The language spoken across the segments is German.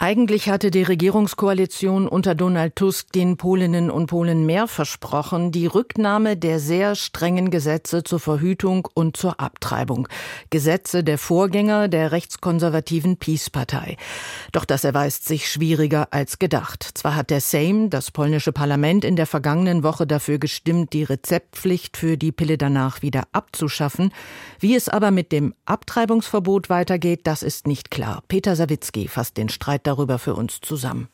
Eigentlich hatte die Regierungskoalition unter Donald Tusk den Polinnen und Polen mehr versprochen, die Rücknahme der sehr strengen Gesetze zur Verhütung und zur Abtreibung. Gesetze der Vorgänger der rechtskonservativen Peace-Partei. Doch das erweist sich schwieriger als gedacht. Zwar hat der Sejm, das polnische Parlament, in der vergangenen Woche dafür gestimmt, die Rezeptpflicht für die Pille danach wieder abzuschaffen. Wie es aber mit dem Abtreibungsverbot weitergeht, das ist nicht klar. Peter Sawicki fasst den Streit darüber für uns zusammen.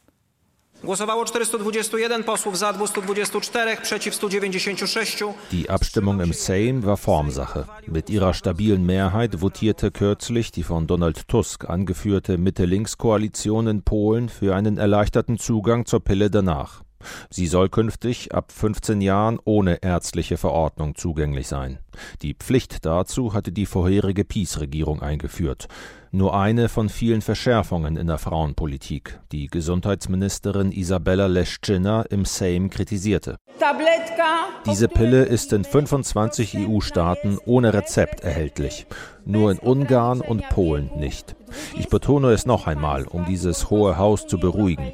Głosowało 421 posłów za, 224 przeciw 196. Die Abstimmung im Sejm war Formsache. Mit ihrer stabilen Mehrheit votierte kürzlich die von Donald Tusk angeführte Mitte-Links-Koalition in Polen für einen erleichterten Zugang zur Pille danach. Sie soll künftig ab 15 Jahren ohne ärztliche Verordnung zugänglich sein. Die Pflicht dazu hatte die vorherige PiS-Regierung eingeführt. Nur eine von vielen Verschärfungen in der Frauenpolitik, die Gesundheitsministerin Isabella Leszczyna im Sejm kritisierte. Diese Pille ist in 25 EU-Staaten ohne Rezept erhältlich, nur in Ungarn und Polen nicht. Ich betone es noch einmal, um dieses Hohe Haus zu beruhigen.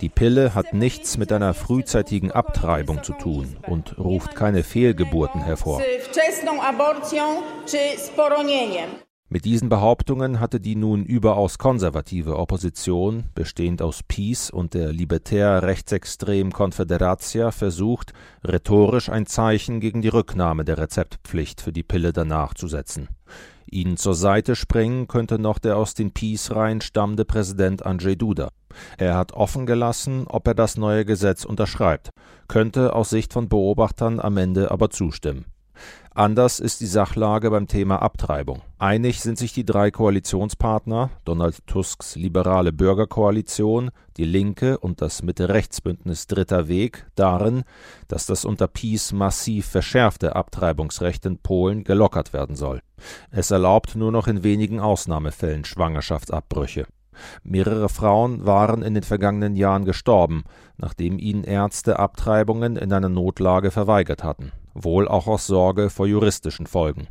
Die Pille hat nichts mit einer frühzeitigen Abtreibung zu tun und ruft keine Fehlgeburten hervor. Mit diesen Behauptungen hatte die nun überaus konservative Opposition, bestehend aus PiS und der libertär-rechtsextremen Confederatia, versucht, rhetorisch ein Zeichen gegen die Rücknahme der Rezeptpflicht für die Pille danach zu setzen. Ihnen zur Seite springen könnte noch der aus den PiS-Reihen stammende Präsident Andrzej Duda. Er hat offen gelassen, ob er das neue Gesetz unterschreibt, könnte aus Sicht von Beobachtern am Ende aber zustimmen. Anders ist die Sachlage beim Thema Abtreibung. Einig sind sich die drei Koalitionspartner, Donald Tusks liberale Bürgerkoalition, die Linke und das Mitte-Rechts-Bündnis Dritter Weg, darin, dass das unter Peace massiv verschärfte Abtreibungsrecht in Polen gelockert werden soll. Es erlaubt nur noch in wenigen Ausnahmefällen Schwangerschaftsabbrüche. Mehrere Frauen waren in den vergangenen Jahren gestorben, nachdem ihnen Ärzte Abtreibungen in einer Notlage verweigert hatten wohl auch aus Sorge vor juristischen Folgen.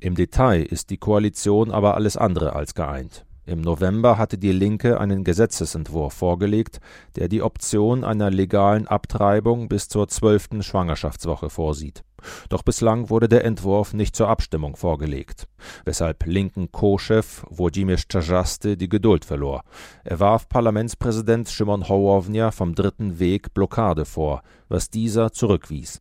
Im Detail ist die Koalition aber alles andere als geeint. Im November hatte die Linke einen Gesetzesentwurf vorgelegt, der die Option einer legalen Abtreibung bis zur zwölften Schwangerschaftswoche vorsieht. Doch bislang wurde der Entwurf nicht zur Abstimmung vorgelegt, weshalb linken Co-Chef Włodzimierz Czarzasty die Geduld verlor. Er warf Parlamentspräsident Szymon Hołownia vom Dritten Weg Blockade vor, was dieser zurückwies.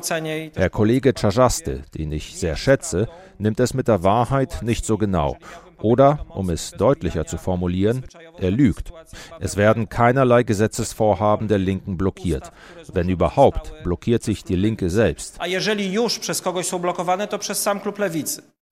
Cenię. Herr Kollege Czarzasty, den ich sehr schätze, nimmt es mit der Wahrheit nicht so genau oder, um es deutlicher zu formulieren, er lügt. Es werden keinerlei Gesetzesvorhaben der Linken blockiert. Wenn überhaupt, blockiert sich die Linke selbst.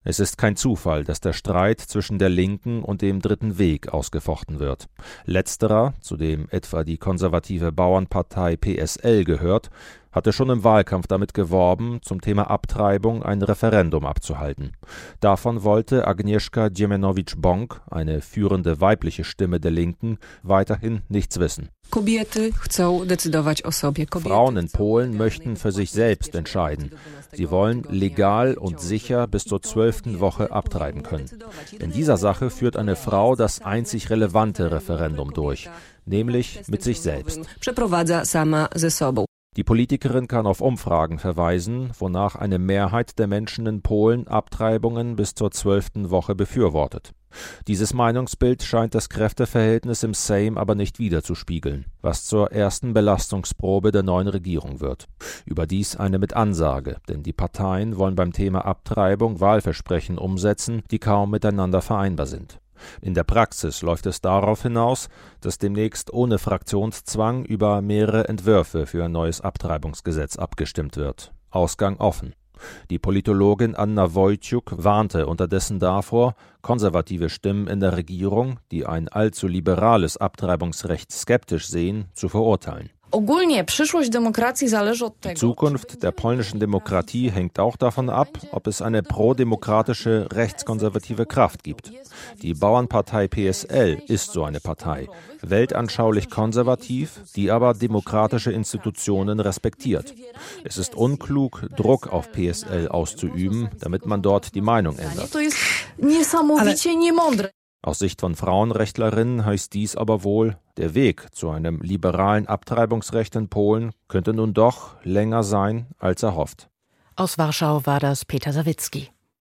Es ist kein Zufall, dass der Streit zwischen der Linken und dem Dritten Weg ausgefochten wird. Letzterer, zu dem etwa die konservative Bauernpartei PSL gehört, hatte schon im Wahlkampf damit geworben, zum Thema Abtreibung ein Referendum abzuhalten. Davon wollte Agnieszka Dziemianowicz-Bąk, eine führende weibliche Stimme der Linken, weiterhin nichts wissen. Frauen in Polen möchten für sich selbst entscheiden. Sie wollen legal und sicher bis zur zwölften Woche abtreiben können. In dieser Sache führt eine Frau das einzig relevante Referendum durch, nämlich mit sich selbst. Die Politikerin kann auf Umfragen verweisen, wonach eine Mehrheit der Menschen in Polen Abtreibungen bis zur zwölften Woche befürwortet. Dieses Meinungsbild scheint das Kräfteverhältnis im Sejm aber nicht wiederzuspiegeln, was zur ersten Belastungsprobe der neuen Regierung wird. Überdies eine mit Ansage, denn die Parteien wollen beim Thema Abtreibung Wahlversprechen umsetzen, die kaum miteinander vereinbar sind. In der Praxis läuft es darauf hinaus, dass demnächst ohne Fraktionszwang über mehrere Entwürfe für ein neues Abtreibungsgesetz abgestimmt wird. Ausgang offen. Die Politologin Anna Wojciuk warnte unterdessen davor, konservative Stimmen in der Regierung, die ein allzu liberales Abtreibungsrecht skeptisch sehen, zu verurteilen. Die Zukunft der polnischen Demokratie hängt auch davon ab, ob es eine prodemokratische rechtskonservative Kraft gibt. Die Bauernpartei PSL ist so eine Partei, weltanschaulich konservativ, die aber demokratische Institutionen respektiert. Es ist unklug, Druck auf PSL auszuüben, damit man dort die Meinung ändert. Aus Sicht von Frauenrechtlerinnen heißt dies aber wohl, der Weg zu einem liberalen Abtreibungsrecht in Polen könnte nun doch länger sein als erhofft. Aus Warschau war das Peter Sawicki.